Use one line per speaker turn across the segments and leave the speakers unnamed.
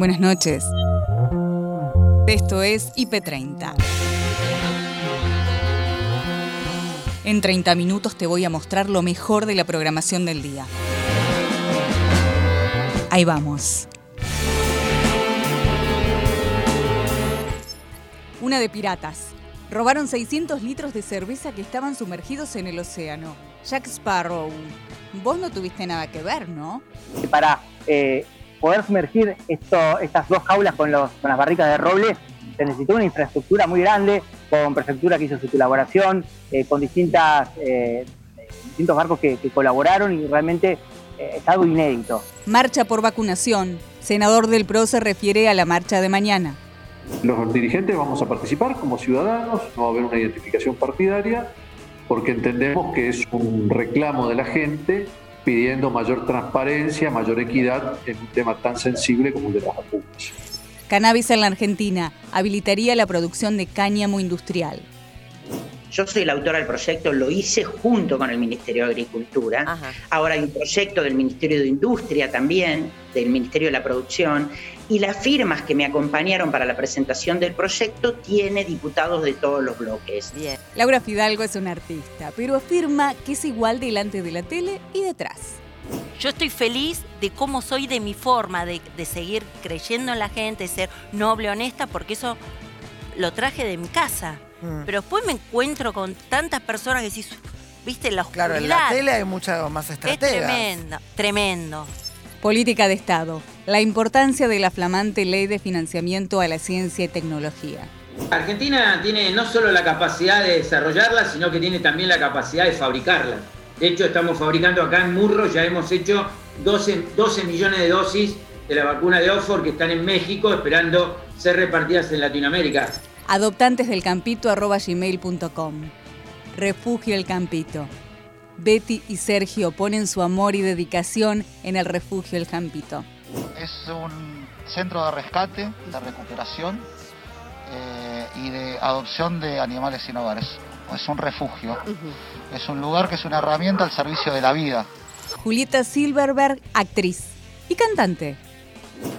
Buenas noches. Esto es IP30. En 30 minutos te voy a mostrar lo mejor de la programación del día. Ahí vamos. Una de piratas. Robaron 600 litros de cerveza que estaban sumergidos en el océano. Jack Sparrow, vos no tuviste nada que ver, ¿no?
Para eh, poder sumergir esto, estas dos jaulas con, los, con las barricas de roble, se necesitó una infraestructura muy grande, con prefectura que hizo su colaboración, eh, con distintas, eh, distintos barcos que, que, colaboraron y realmente es algo inédito.
Marcha por vacunación. Senador del PRO se refiere a la marcha de mañana.
Los dirigentes vamos a participar como ciudadanos, no va a haber una identificación partidaria, porque entendemos que es un reclamo de la gente pidiendo mayor transparencia, mayor equidad en un tema tan sensible como el de las vacunas.
Cannabis en la Argentina habilitaría la producción de cáñamo industrial.
Yo soy el autor del proyecto, lo hice junto con el Ministerio de Agricultura. Ajá. Ahora hay un proyecto del Ministerio de Industria también, del Ministerio de la Producción, y las firmas que me acompañaron para la presentación del proyecto tiene diputados de todos los bloques.
Bien. Laura Fidalgo es una artista, pero afirma que es igual delante de la tele y detrás.
Yo estoy feliz de cómo soy, de mi forma, de, de seguir creyendo en la gente, de ser noble, honesta, porque eso lo traje de mi casa. Mm. Pero después me encuentro con tantas personas que decís, viste, la oscuridad.
Claro, en la tele hay muchas más estrategias.
Es tremendo, tremendo.
Política de Estado. La importancia de la flamante ley de financiamiento a la ciencia y tecnología.
Argentina tiene no solo la capacidad de desarrollarla, sino que tiene también la capacidad de fabricarla. De hecho, estamos fabricando acá en Murro, ya hemos hecho 12, 12 millones de dosis de la vacuna de Oxford que están en México esperando ser repartidas en Latinoamérica
adoptantesdelcampito.gmail.com Refugio El Campito. Betty y Sergio ponen su amor y dedicación en el Refugio El Campito.
Es un centro de rescate, de recuperación eh, y de adopción de animales sin hogares. Es un refugio. Uh -huh. Es un lugar que es una herramienta al servicio de la vida.
Julieta Silverberg, actriz y cantante.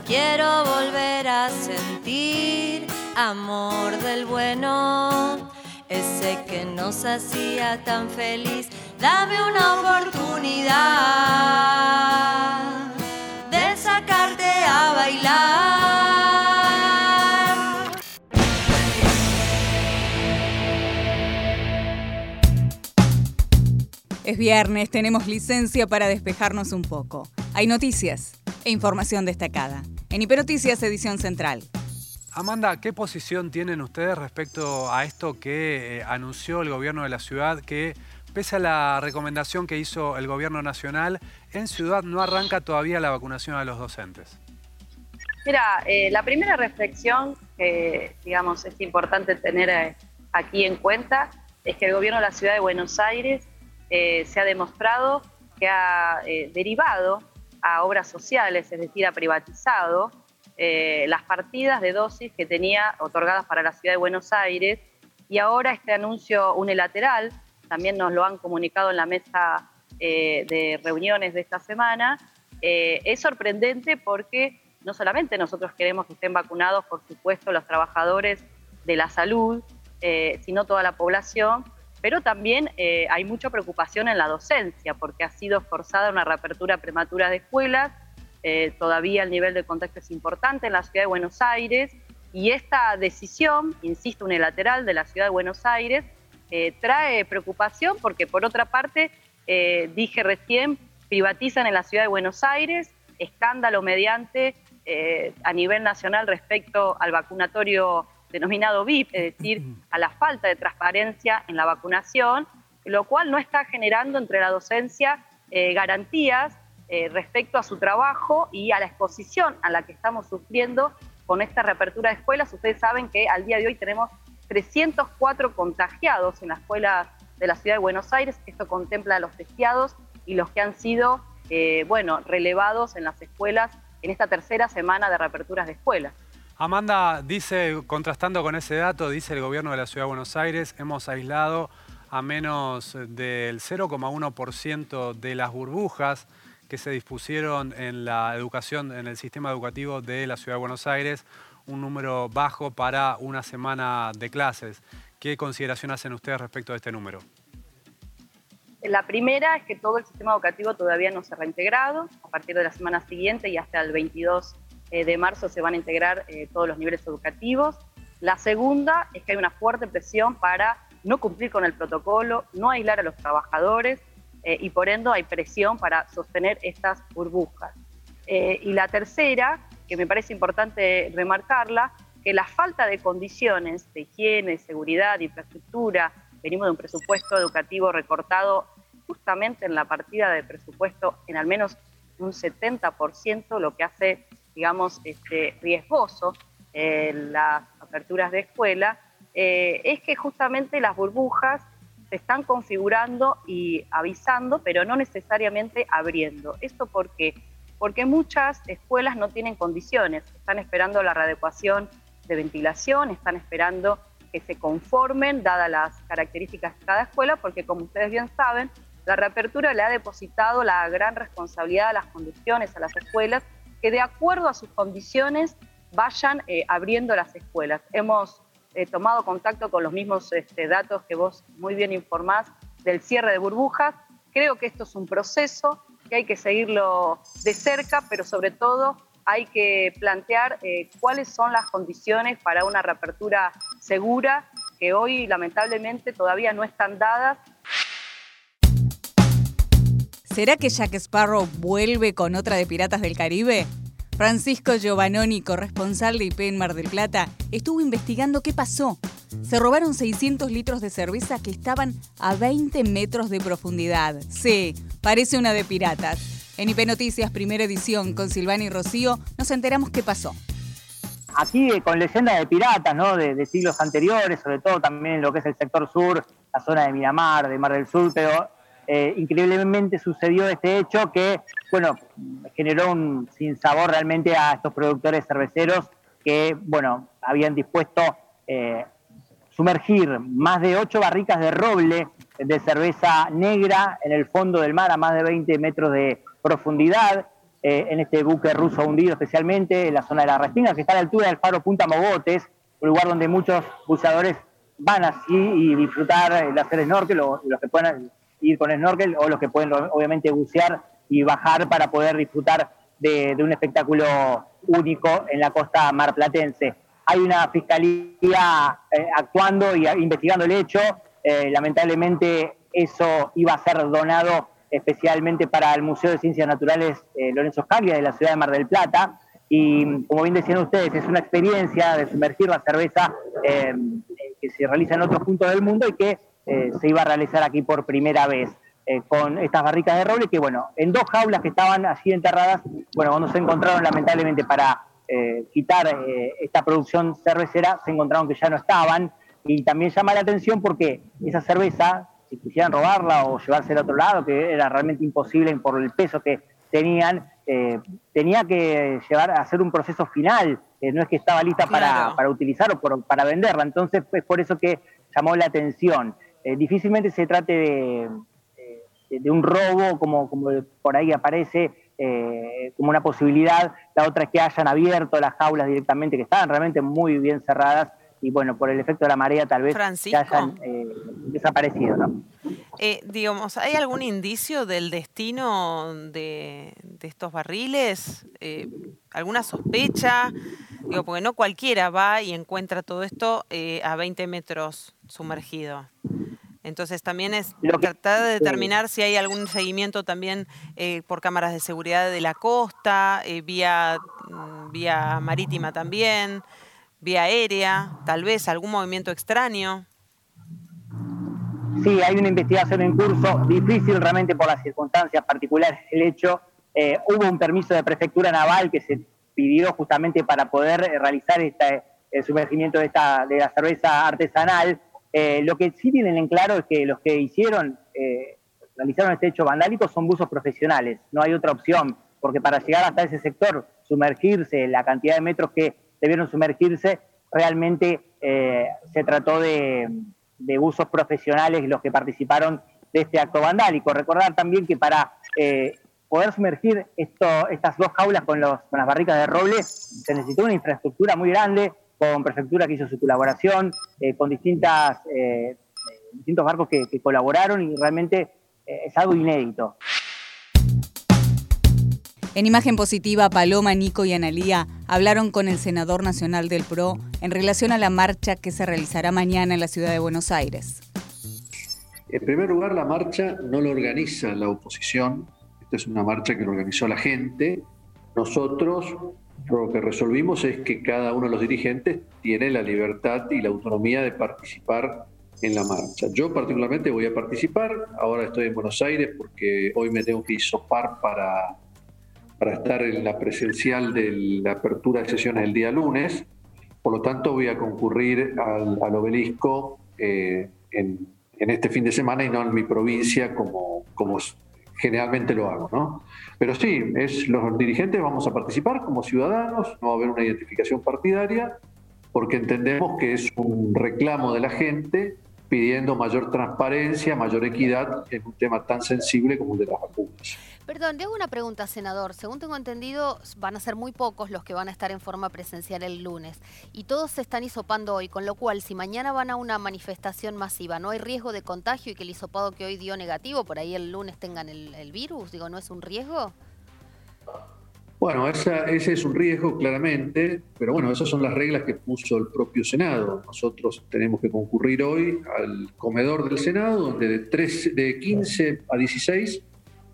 Quiero volver a sentir amor del bueno, ese que nos hacía tan feliz. Dame una oportunidad de sacarte a bailar.
Es viernes, tenemos licencia para despejarnos un poco. Hay noticias e información destacada. En Hiperoticias, edición central.
Amanda, ¿qué posición tienen ustedes respecto a esto que eh, anunció el gobierno de la ciudad que pese a la recomendación que hizo el gobierno nacional, en ciudad no arranca todavía la vacunación a los docentes?
Mira, eh, la primera reflexión que digamos es importante tener eh, aquí en cuenta es que el gobierno de la ciudad de Buenos Aires eh, se ha demostrado que ha derivado a obras sociales, es decir, ha privatizado eh, las partidas de dosis que tenía otorgadas para la ciudad de Buenos Aires y ahora este anuncio unilateral, también nos lo han comunicado en la mesa eh, de reuniones de esta semana, eh, es sorprendente porque no solamente nosotros queremos que estén vacunados, por supuesto, los trabajadores de la salud, sino toda la población, pero también hay mucha preocupación en la docencia porque ha sido forzada una reapertura prematura de escuelas, eh, todavía el nivel de contacto es importante en la ciudad de Buenos Aires y esta decisión, insisto, unilateral de la ciudad de Buenos Aires, eh, trae preocupación porque por otra parte, eh, dije recién, privatizan en la ciudad de Buenos Aires, escándalo mediante a nivel nacional respecto al vacunatorio denominado VIP, es decir, a la falta de transparencia en la vacunación, lo cual no está generando entre la docencia garantías eh, respecto a su trabajo y a la exposición a la que estamos sufriendo con esta reapertura de escuelas. Ustedes saben que al día de hoy tenemos 304 contagiados en la escuela de la ciudad de Buenos Aires. Esto contempla a los testeados y los que han sido, eh, bueno, relevados en las escuelas en esta tercera semana de reaperturas de escuelas.
Amanda dice, contrastando con ese dato, dice el gobierno de la Ciudad de Buenos Aires, hemos aislado a menos del 0,1% de las burbujas que se dispusieron en la educación, en el sistema educativo de la Ciudad de Buenos Aires, un número bajo para una semana de clases. ¿Qué consideración hacen ustedes respecto a este número?
La primera es que todo el sistema educativo todavía no se ha reintegrado. A partir de la semana siguiente y hasta el 22 eh, de marzo se van a integrar eh, todos los niveles educativos. La segunda es que hay una fuerte presión para no cumplir con el protocolo, no aislar a los trabajadores eh, y por ende hay presión para sostener estas burbujas. y la tercera, que me parece importante remarcarla, que la falta de condiciones de higiene, seguridad, infraestructura, venimos de un presupuesto educativo recortado justamente en la partida de presupuesto en al menos un 70%, lo que hace, digamos, este, riesgoso eh, las aperturas de escuela, eh, es que justamente las burbujas se están configurando y avisando, pero no necesariamente abriendo. ¿Esto por qué? Porque muchas escuelas no tienen condiciones, están esperando la readecuación de ventilación, están esperando que se conformen, dadas las características de cada escuela, porque como ustedes bien saben, la reapertura le ha depositado la gran responsabilidad a las condiciones, a las escuelas, que de acuerdo a sus condiciones vayan eh, abriendo las escuelas. Hemos eh, tomado contacto con los mismos este, datos que vos muy bien informás del cierre de burbujas. Creo que esto es un proceso que hay que seguirlo de cerca, pero sobre todo hay que plantear eh, cuáles son las condiciones para una reapertura segura que hoy lamentablemente todavía no están dadas.
¿Será que Jack Sparrow vuelve con otra de Piratas del Caribe? Francisco Giovannoni, corresponsal de IP en Mar del Plata, estuvo investigando qué pasó. Se robaron 600 litros de cerveza que estaban a 20 metros de profundidad. Sí, parece una de piratas. En IP Noticias, primera edición, con Silvana y Rocío, nos enteramos qué pasó.
Aquí eh, con leyendas de piratas, ¿no? De, siglos anteriores, sobre todo también lo que es el sector sur, la zona de Miramar, de Mar del Sur, pero eh, increíblemente sucedió este hecho que, bueno, generó un sinsabor realmente a estos productores cerveceros que, bueno, habían dispuesto eh, sumergir más de ocho barricas de roble de cerveza negra en el fondo del mar a más de 20 metros de profundidad eh, en este buque ruso hundido especialmente en la zona de la Restinga, que está a la altura del faro Punta Mogotes, un lugar donde muchos buceadores van así y disfrutar de hacer snorkel, o los que pueden ir con snorkel, o los que pueden obviamente bucear y bajar para poder disfrutar de, un espectáculo único en la costa marplatense. Hay una fiscalía eh, actuando y investigando el hecho. Eh, lamentablemente eso iba a ser donado especialmente para el Museo de Ciencias Naturales eh, Lorenzo Scaglia de la ciudad de Mar del Plata. Y como bien decían ustedes, es una experiencia de sumergir la cerveza que se realiza en otros puntos del mundo y que eh, se iba a realizar aquí por primera vez. con estas barricas de roble que, bueno, en dos jaulas que estaban así enterradas, bueno, cuando se encontraron lamentablemente para quitar esta producción cervecera, se encontraron que ya no estaban. Y también llama la atención porque esa cerveza si quisieran robarla o llevarse al otro lado, que era realmente imposible por el peso que tenían, eh, tenía que llevar a hacer un proceso final, eh, no es que estaba lista para, para, utilizar o para venderla, entonces es por eso que llamó la atención. Eh, difícilmente se trate de, de, un robo como, como por ahí aparece como una posibilidad, la otra es que hayan abierto las jaulas directamente, que estaban realmente muy bien cerradas y bueno, por el efecto de la marea tal vez ya hayan eh, desaparecido, ¿no?
Eh, digamos, ¿hay algún indicio del destino de, estos barriles? Eh, ¿Alguna sospecha? Digo, porque no cualquiera va y encuentra todo esto a 20 metros sumergido. Entonces también es tratar de determinar si hay algún seguimiento también por cámaras de seguridad de la costa, vía, mm, vía marítima también vía aérea, tal vez algún movimiento extraño.
Sí, hay una investigación en curso, difícil realmente por las circunstancias particulares del hecho. Eh, hubo un permiso de prefectura naval que se pidió justamente para poder eh, realizar este, el sumergimiento de, esta, de la cerveza artesanal. Eh, lo que sí tienen en claro es que los que hicieron, realizaron este hecho vandálico son buzos profesionales, no hay otra opción, porque para llegar hasta ese sector, sumergirse, la cantidad de metros que debieron sumergirse, realmente eh, se trató de, usos profesionales los que participaron de este acto vandálico. Recordar también que para eh, poder sumergir esto, estas dos jaulas con, los, con las barricas de roble, se necesitó una infraestructura muy grande, con prefectura que hizo su colaboración, eh, con distintas, eh, distintos barcos que, que, colaboraron y realmente es algo inédito.
En imagen positiva, Paloma, Nico y Analía hablaron con el senador nacional del PRO en relación a la marcha que se realizará mañana en la ciudad de Buenos Aires.
En primer lugar, la marcha no la organiza la oposición, esta es una marcha que lo organizó la gente. Nosotros lo que resolvimos es que cada uno de los dirigentes tiene la libertad y la autonomía de participar en la marcha. Yo particularmente voy a participar, ahora estoy en Buenos Aires porque hoy me tengo que isopar para para estar en la presencial de la apertura de sesiones el día lunes. Por lo tanto, voy a concurrir al, obelisco eh, en, este fin de semana y no en mi provincia como, como generalmente lo hago. ¿no? Pero sí, es, los dirigentes vamos a participar como ciudadanos, no va a haber una identificación partidaria, porque entendemos que es un reclamo de la gente pidiendo mayor transparencia, mayor equidad en un tema tan sensible como el de las vacunas.
Perdón, le hago una pregunta, senador. Según tengo entendido, van a ser muy pocos los que van a estar en forma presencial el lunes y todos se están hisopando hoy, con lo cual si mañana van a una manifestación masiva, ¿no hay riesgo de contagio y que el hisopado que hoy dio negativo, por ahí el lunes tengan el, el virus? Digo, ¿no es un riesgo?
Bueno, ese es un riesgo claramente, pero bueno, esas son las reglas que puso el propio Senado. Nosotros tenemos que concurrir hoy al comedor del Senado, donde de, 3, de 15 a 16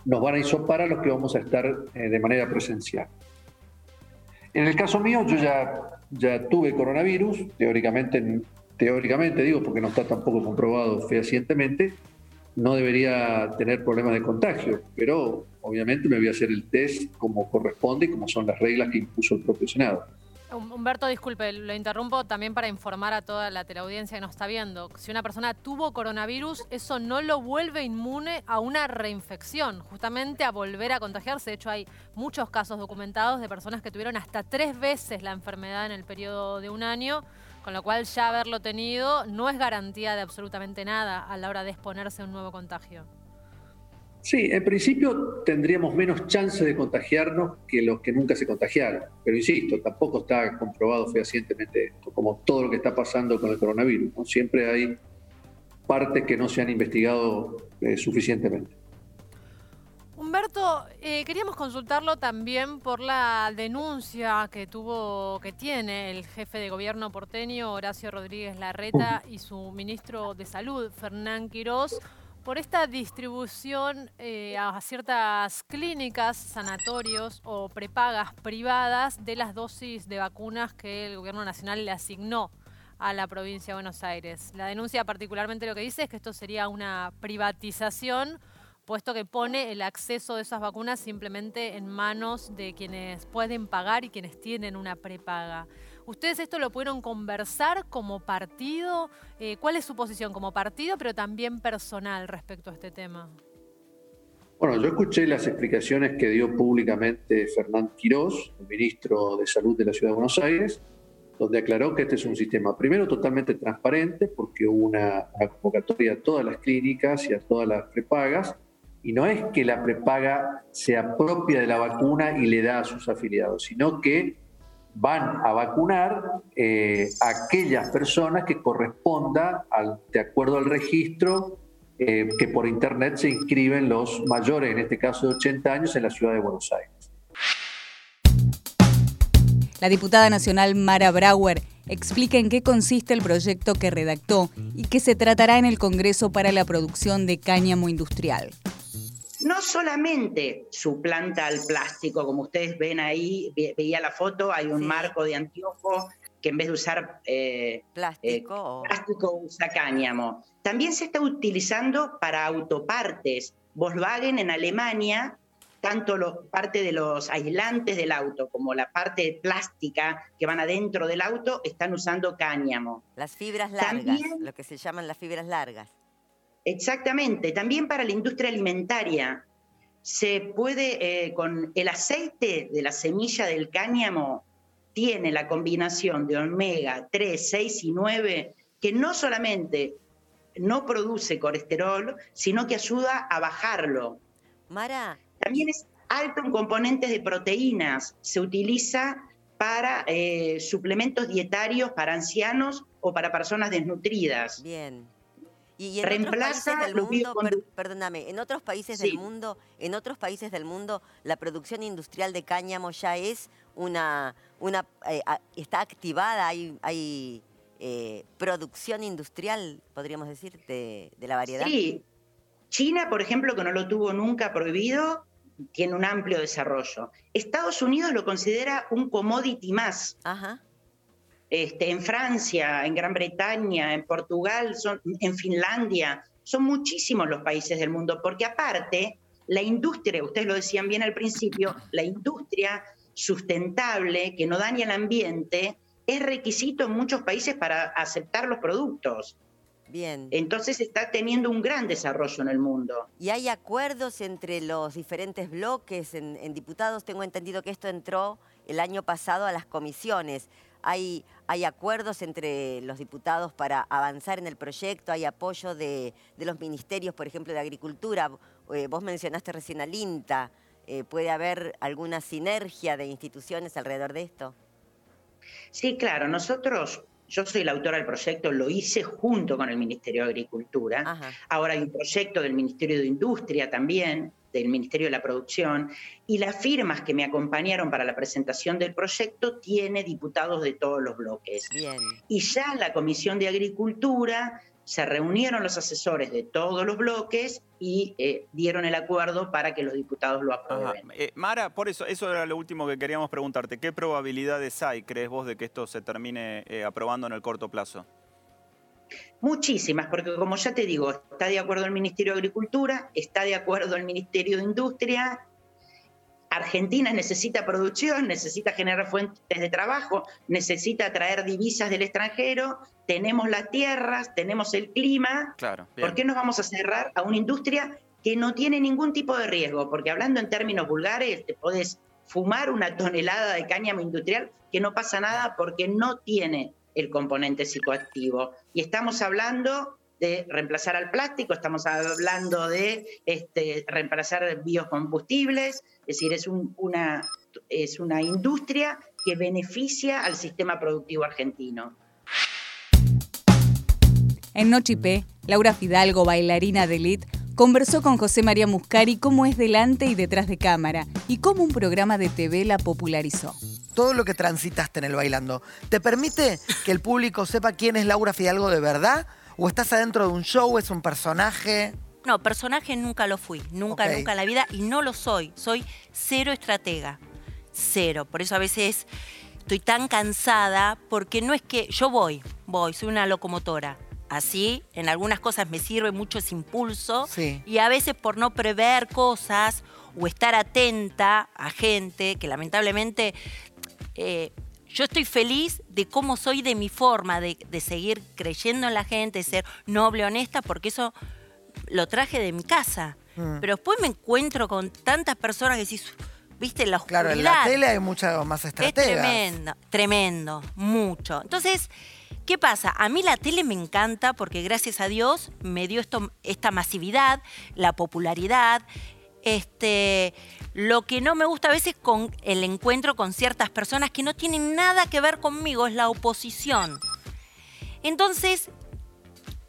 nos van a isopar a los que vamos a estar eh, de manera presencial. En el caso mío, yo ya, ya tuve coronavirus, teóricamente, teóricamente digo, porque no está tampoco comprobado fehacientemente, no debería tener problemas de contagio, pero obviamente me voy a hacer el test como corresponde y como son las reglas que impuso el propio Senado.
Humberto, disculpe, lo interrumpo también para informar a toda la teleaudiencia que nos está viendo. Si una persona tuvo coronavirus, eso no lo vuelve inmune a una reinfección, justamente a volver a contagiarse. De hecho, hay muchos casos documentados de personas que tuvieron hasta tres veces la enfermedad en el periodo de un año con lo cual ya haberlo tenido no es garantía de absolutamente nada a la hora de exponerse a un nuevo contagio.
Sí, en principio tendríamos menos chance de contagiarnos que los que nunca se contagiaron. Pero insisto, tampoco está comprobado fehacientemente esto, como todo lo que está pasando con el coronavirus. Siempre hay partes que no se han investigado eh, suficientemente.
Humberto, eh, queríamos consultarlo también por la denuncia que tuvo, que tiene el jefe de gobierno porteño, Horacio Rodríguez Larreta, y su ministro de Salud, Fernán Quirós, por esta distribución eh, a ciertas clínicas, sanatorios o prepagas privadas de las dosis de vacunas que el gobierno nacional le asignó a la provincia de Buenos Aires. La denuncia particularmente lo que dice es que esto sería una privatización puesto que pone el acceso de esas vacunas simplemente en manos de quienes pueden pagar y quienes tienen una prepaga. ¿Ustedes esto lo pudieron conversar como partido? Eh, ¿Cuál es su posición como partido, pero también personal respecto a este tema?
Bueno, yo escuché las explicaciones que dio públicamente Fernán Quirós, el ministro de Salud de la Ciudad de Buenos Aires, donde aclaró que este es un sistema, primero, totalmente transparente, porque hubo una, una convocatoria a todas las clínicas y a todas las prepagas, y no es que la prepaga se apropia de la vacuna y le da a sus afiliados, sino que van a vacunar eh, a aquellas personas que corresponda, de acuerdo al registro, eh, que por internet se inscriben los mayores, en este caso de 80 años, en la ciudad de Buenos Aires.
La diputada nacional Mara Brauer explica en qué consiste el proyecto que redactó y que se tratará en el Congreso para la producción de cáñamo industrial
no solamente suplanta al plástico, como ustedes ven ahí, veía la foto, hay un marco de anteojo que en vez de usar eh, eh, plástico. usa cáñamo. También se está utilizando para autopartes. Volkswagen en Alemania, tanto lo, parte de los aislantes del auto como la parte plástica que van adentro del auto están usando cáñamo.
Las fibras largas, lo que se llaman las fibras largas.
Exactamente, también para la industria alimentaria. Se puede, eh, con el aceite de la semilla del cáñamo, tiene la combinación de omega 3, 6 y 9, que no solamente no produce colesterol, sino que ayuda a bajarlo.
Mara.
También es. alto en componentes de proteínas, se utiliza para eh, suplementos dietarios para ancianos o para personas desnutridas.
Bien. Y, en otros países del mundo, perdóname, en otros países del mundo, en otros países del mundo, la producción industrial de cáñamo ya es una, una eh, está activada, hay, hay eh, producción industrial, podríamos decir, de, de, la variedad.
Sí, China, por ejemplo, que no lo tuvo nunca prohibido, tiene un amplio desarrollo. Estados Unidos lo considera un commodity más. Ajá. Este, en Francia, en Gran Bretaña, en Portugal, son, en Finlandia, son muchísimos los países del mundo, porque aparte, la industria, ustedes lo decían bien al principio, la industria sustentable, que no daña el ambiente, es requisito en muchos países para aceptar los productos.
Bien.
Entonces está teniendo un gran desarrollo en el mundo.
¿Y hay acuerdos entre los diferentes bloques en, diputados? Tengo entendido que esto entró el año pasado a las comisiones. ¿Hay, hay acuerdos entre los diputados para avanzar en el proyecto? ¿Hay apoyo de, los ministerios, por ejemplo, de Agricultura? Eh, vos mencionaste recién al INTA. Eh, ¿Puede haber alguna sinergia de instituciones alrededor de esto?
Sí, claro. Nosotros yo soy la autora del proyecto, lo hice junto con el Ministerio de Agricultura. Ahora hay un proyecto del Ministerio de Industria también, del Ministerio de la Producción, y las firmas que me acompañaron para la presentación del proyecto tiene diputados de todos los bloques.
Bien.
Y ya la Comisión de Agricultura se reunieron los asesores de todos los bloques y eh, dieron el acuerdo para que los diputados lo aprueben.
Eh, Mara, por eso, eso era lo último que queríamos preguntarte. ¿Qué probabilidades hay, crees vos, de que esto se termine eh, aprobando en el corto plazo?
Muchísimas, porque como ya te digo, está de acuerdo el Ministerio de Agricultura, está de acuerdo el Ministerio de Industria, Argentina necesita producción, necesita generar fuentes de trabajo, necesita traer divisas del extranjero, tenemos las tierras, tenemos el clima.
Claro,
¿Por qué nos vamos a cerrar a una industria que no tiene ningún tipo de riesgo? Porque hablando en términos vulgares, te podés fumar una tonelada de cáñamo industrial que no pasa nada porque no tiene el componente psicoactivo. Y estamos hablando de reemplazar al plástico, estamos hablando de este, reemplazar biocombustibles, es decir, es, una, es una industria que beneficia al sistema productivo argentino.
En Nochipé, Laura Fidalgo, bailarina de elite, conversó con José María Muscari cómo es delante y detrás de cámara y cómo un programa de TV la popularizó.
Todo lo que transitaste en el bailando, ¿te permite que el público sepa quién es Laura Fidalgo de verdad? ¿O estás adentro de un show? ¿Es un personaje?
No, personaje nunca lo fui, nunca, nunca en la vida y no lo soy. Soy cero estratega, cero. Por eso a veces estoy tan cansada porque no es que yo voy, voy, soy una locomotora. Así, en algunas cosas me sirve mucho ese impulso y a veces por no prever cosas o estar atenta a gente que lamentablemente eh, yo estoy feliz de cómo soy de mi forma, de, seguir creyendo en la gente, de ser noble, honesta, porque eso lo traje de mi casa. Mm. Pero después me encuentro con tantas personas que decís, viste, la oscuridad.
Claro, en la tele hay muchas más estrategias.
Es tremendo, tremendo, mucho. Entonces, ¿qué pasa? A mí la tele me encanta porque gracias a Dios me dio esto, esta masividad, la popularidad, este, lo que no me gusta a veces con el encuentro con ciertas personas que no tienen nada que ver conmigo es la oposición. Entonces,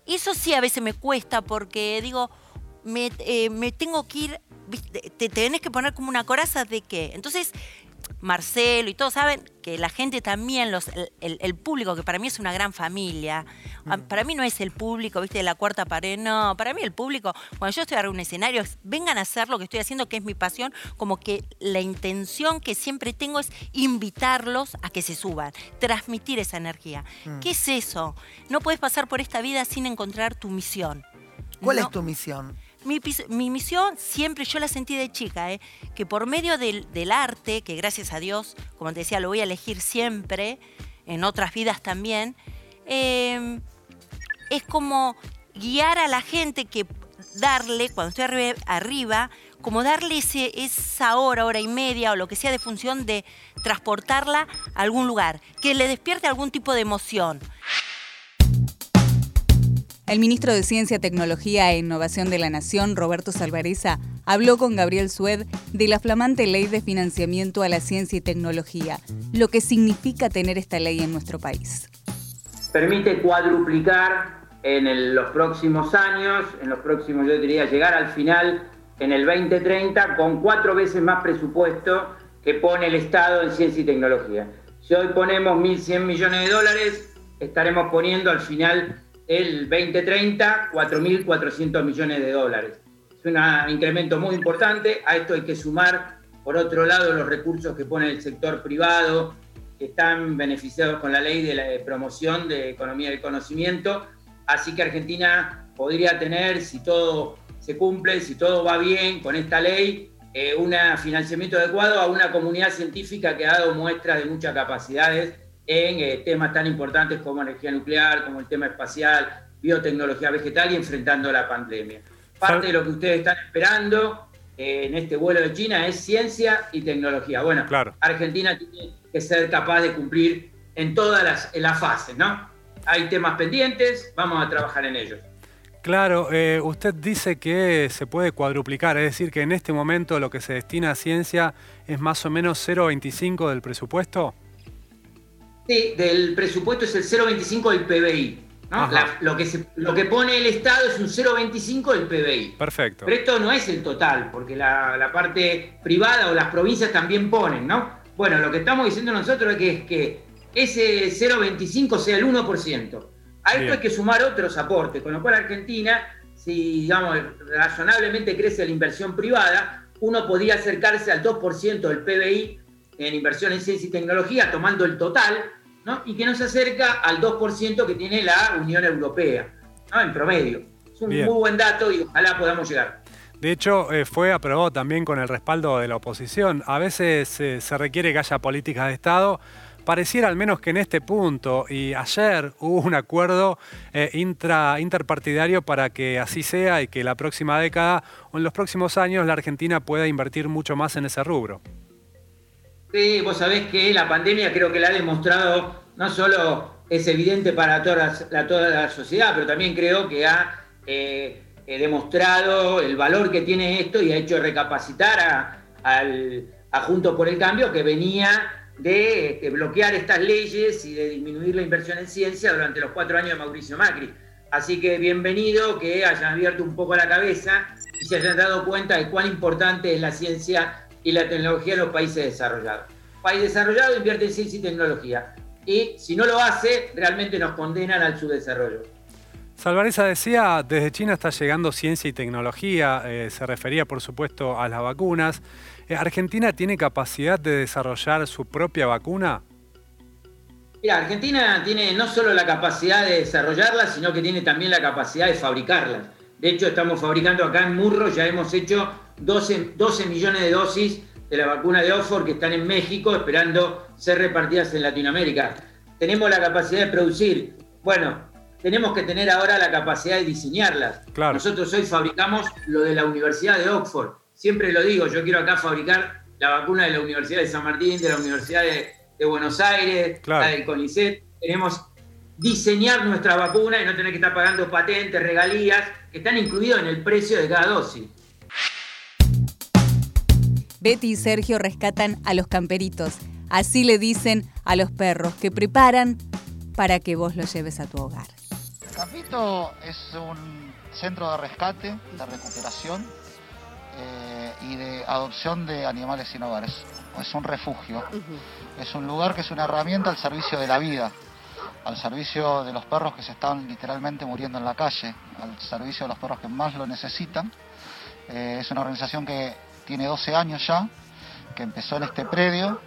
eso sí a veces me cuesta porque digo, me, eh, tengo que ir, te, tenés que poner como una coraza de qué. Entonces, Marcelo y todos saben que la gente también, los, el, público, que para mí es una gran familia, mm. para mí no es el público, viste, de la cuarta pared, no, para mí el público, cuando yo estoy arriba un escenario, vengan a hacer lo que estoy haciendo, que es mi pasión, como que la intención que siempre tengo es invitarlos a que se suban, transmitir esa energía. Mm. ¿Qué es eso? No puedes pasar por esta vida sin encontrar tu misión.
¿Cuál es tu misión?
Mi, misión siempre, yo la sentí de chica, ¿eh? que por medio del, arte, que gracias a Dios, como te decía, lo voy a elegir siempre, en otras vidas también, em, es como guiar a la gente que darle, cuando estoy arriba, como darle ese, esa hora, hora y media o lo que sea de función de transportarla a algún lugar, que le despierte algún tipo de emoción.
El ministro de Ciencia, Tecnología e Innovación de la Nación, Roberto Salvareza, habló con Gabriel Sued de la flamante ley de financiamiento a la ciencia y tecnología, lo que significa tener esta ley en nuestro país.
Permite cuadruplicar en los próximos años, en los próximos, yo diría, llegar al final en el 2030 con cuatro veces más presupuesto que pone el Estado en ciencia y tecnología. Si hoy ponemos 1.100 millones de dólares, estaremos poniendo al final el 2030 4.400 millones de dólares. Es un incremento muy importante. A esto hay que sumar, por otro lado, los recursos que pone el sector privado, que están beneficiados con la ley de, la, promoción de economía del conocimiento. Así que Argentina podría tener, si todo se cumple, si todo va bien con esta ley, eh, un financiamiento adecuado a una comunidad científica que ha dado muestra de muchas capacidades en eh, temas tan importantes como energía nuclear, como el tema espacial, biotecnología vegetal y enfrentando la pandemia. Parte de lo que ustedes están esperando eh, en este vuelo de China es ciencia y tecnología. Bueno, Argentina tiene que ser capaz de cumplir en todas las, las fases, ¿no? Hay temas pendientes, vamos a trabajar en ellos.
Claro, eh, usted dice que se puede cuadruplicar, es decir, que en este momento lo que se destina a ciencia es más o menos 0,25 del presupuesto.
Sí, del presupuesto es el 0,25 del PBI. lo, que lo que pone el Estado es un 0,25 del PBI.
Perfecto.
Pero esto no es el total, porque la, parte privada o las provincias también ponen, ¿no? Bueno, lo que estamos diciendo nosotros es que, es que ese 0,25 sea el 1%. A esto hay que sumar otros aportes, con lo cual Argentina, si digamos razonablemente crece la inversión privada, uno podría acercarse al 2% del PBI en inversión en ciencia y tecnología, tomando el total, y que nos acerca al 2% que tiene la Unión Europea, en promedio. Es un muy buen dato y ojalá podamos llegar.
De hecho, eh, fue aprobado también con el respaldo de la oposición. A veces eh, se requiere que haya políticas de Estado. Pareciera al menos que en este punto, y ayer hubo un acuerdo eh, intra, interpartidario para que así sea y que la próxima década o en los próximos años la Argentina pueda invertir mucho más en ese rubro.
Vos sabés que la pandemia creo que la ha demostrado, no solo es evidente para toda la, toda la sociedad, pero también creo que ha eh, eh, demostrado el valor que tiene esto y ha hecho recapacitar a, al, a Juntos por el Cambio que venía de, de, bloquear estas leyes y de disminuir la inversión en ciencia durante los cuatro años de Mauricio Macri. Así que bienvenido que hayan abierto un poco la cabeza y se hayan dado cuenta de cuán importante es la ciencia y la tecnología en los países desarrollados. País desarrollado invierte en ciencia y tecnología. Y si no lo hace, realmente nos condenan al subdesarrollo.
Salvareza decía, desde China está llegando ciencia y tecnología, eh, se refería por supuesto a las vacunas. Eh, ¿Argentina tiene capacidad de desarrollar su propia vacuna?
Mira, Argentina tiene no solo la capacidad de desarrollarlas, sino que tiene también la capacidad de fabricarlas. De hecho, estamos fabricando acá en Murro, ya hemos hecho 12, 12 millones de dosis de la vacuna de Oxford que están en México esperando ser repartidas en Latinoamérica. Tenemos la capacidad de producir. Bueno, tenemos que tener ahora la capacidad de diseñarlas. Nosotros hoy fabricamos lo de la Universidad de Oxford. Siempre lo digo, yo quiero acá fabricar la vacuna de la Universidad de San Martín, de la Universidad de, Buenos Aires, la del CONICET. Queremos diseñar nuestra vacuna y no tener que estar pagando patentes, regalías, que están incluidos en el precio de cada dosis.
Betty y Sergio rescatan a los camperitos. Así le dicen a los perros que preparan para que vos los lleves a tu hogar.
Campito es un centro de rescate, de recuperación eh, y de adopción de animales sin hogares. Es un refugio. Es un lugar que es una herramienta al servicio de la vida, al servicio de los perros que se están literalmente muriendo en la calle, al servicio de los perros que más lo necesitan. Eh, es una organización que tiene 12 años ya, que empezó en este predio,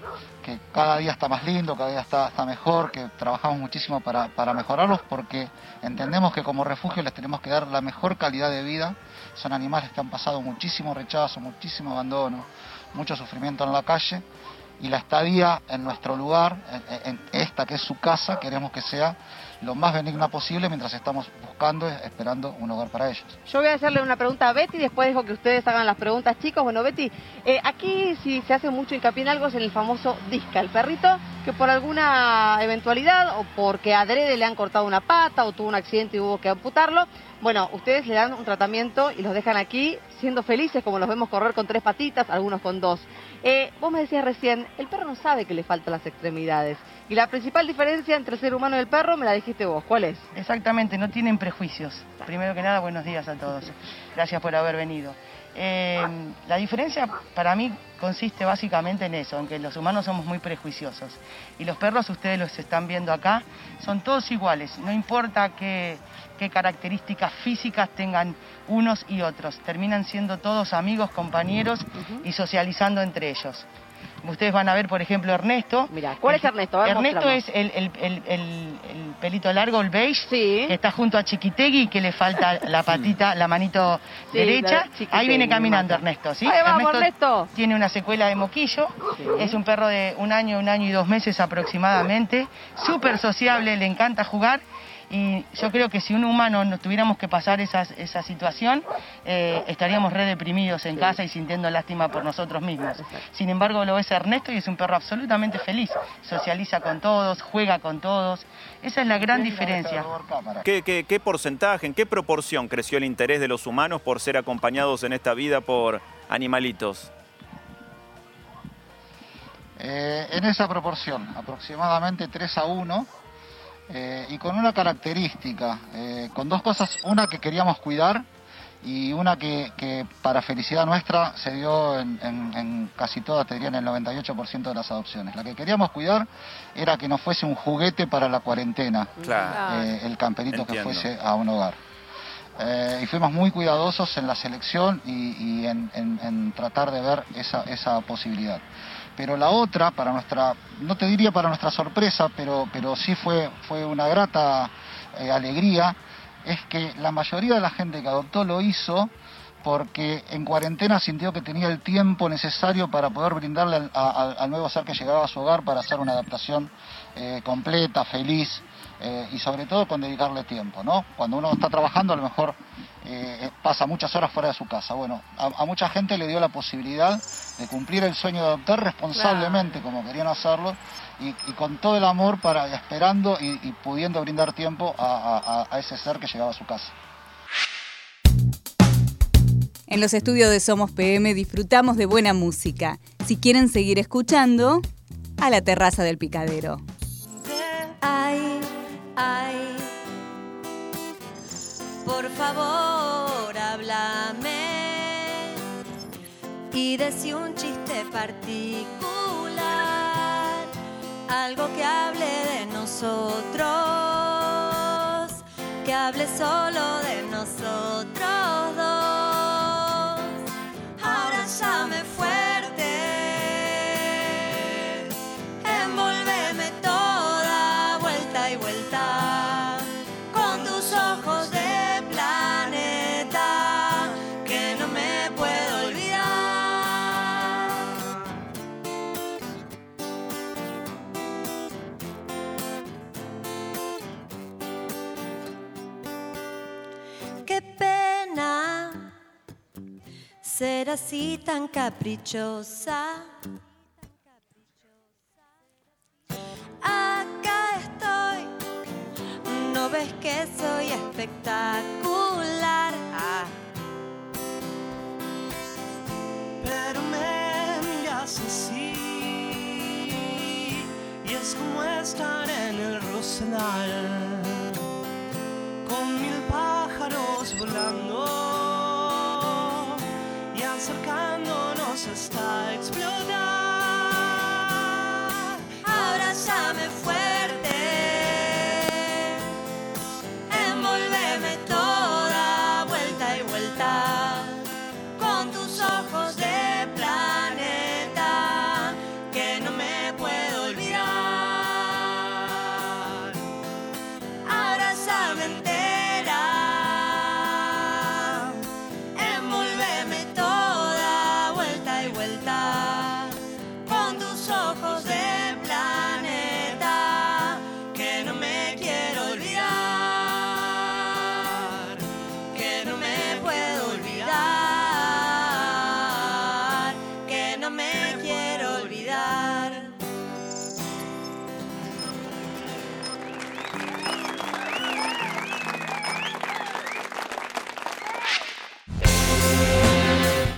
que cada día está más lindo, cada día está, está mejor, que trabajamos muchísimo para, para mejorarlos porque entendemos que como refugio les tenemos que dar la mejor calidad de vida. Son animales que han pasado muchísimo rechazo, muchísimo abandono, mucho sufrimiento en la calle y la estadía en nuestro lugar, en, esta que es su casa, queremos que sea lo más benigna posible mientras estamos buscando, esperando un hogar para ellos.
Yo voy a hacerle una pregunta a Betty, después dejo que ustedes hagan las preguntas, chicos. Bueno, Betty, eh, aquí si se hace mucho hincapié en algo es en el famoso disca. El perrito que por alguna eventualidad o porque adrede le han cortado una pata o tuvo un accidente y hubo que amputarlo, bueno, ustedes le dan un tratamiento y los dejan aquí siendo felices, como los vemos correr con tres patitas, algunos con dos. Eh, vos me decías recién, el perro no sabe que le faltan las extremidades. Y la principal diferencia entre el ser humano y el perro me la dijiste vos. ¿Cuál es?
Exactamente, no tienen prejuicios. Primero que nada, buenos días a todos. Gracias por haber venido. Eh, la diferencia para mí consiste básicamente en eso, en que los humanos somos muy prejuiciosos. Y los perros, ustedes los están viendo acá, son todos iguales. No importa qué, qué características físicas tengan unos y otros. Terminan siendo todos amigos, compañeros y socializando entre ellos. Ustedes van a ver, por ejemplo, Ernesto.
Mira, ¿cuál es Ernesto? Ver,
Ernesto es el, el- el- el- el pelito largo, el beige, que está junto a Chiquitegui, que le falta la patita, la manito
Sí,
derecha.
la
Ahí viene caminando. Ernesto, ¿sí?
Ahí vamos, Ernesto.
Tiene una secuela de moquillo. Es un perro de un año, un año y dos meses aproximadamente. Súper sociable, le encanta jugar. Y yo creo que si un humano no tuviéramos que pasar esas- esa situación, eh, estaríamos re deprimidos en casa y sintiendo lástima por nosotros mismos. Sin embargo, lo ves a Ernesto y es un perro absolutamente feliz. Socializa con todos, juega con todos. Esa es la gran diferencia.
¿Qué, qué, qué porcentaje, en qué proporción creció el interés de los humanos por ser acompañados en esta vida por animalitos?
Eh, en esa proporción, aproximadamente 3 a 1, eh, y con una característica, eh, con dos cosas, una que queríamos cuidar y una que, que para felicidad nuestra se dio en, en- en casi todas, te diría en el 98% de las adopciones. La que queríamos cuidar era que no fuese un juguete para la cuarentena,
Claro.
eh, el camperito
Entiendo.
que fuese a un hogar. Eh, y fuimos muy cuidadosos en la selección y, y en, en- en tratar de ver esa, esa posibilidad. Pero la otra, para nuestra, no te diría para nuestra sorpresa, pero, pero sí fue, fue una grata eh, alegría, es que la mayoría de la gente que adoptó lo hizo porque en cuarentena sintió que tenía el tiempo necesario para poder brindarle al, nuevo ser que llegaba a su hogar para hacer una adaptación eh, completa, feliz eh, y sobre todo con dedicarle tiempo, ¿no? Cuando uno está trabajando a lo mejor eh, pasa muchas horas fuera de su casa. Bueno, a, a mucha gente le dio la posibilidad de cumplir el sueño de adoptar responsablemente como querían hacerlo y, y con todo el amor para esperando y, y pudiendo brindar tiempo a- a- a- a ese ser que llegaba a su casa.
En los estudios de Somos PM disfrutamos de buena música. Si quieren seguir escuchando, a la terraza del picadero.
Por favor, háblame. Y decí un chiste particular, algo que hable de nosotros, que hable solo de nosotros así tan caprichosa. Acá estoy, no ves que soy espectacular. Ah.
Pero me miras así y es como estar en el rosal con mil pájaros volando acercándonos hasta explotar.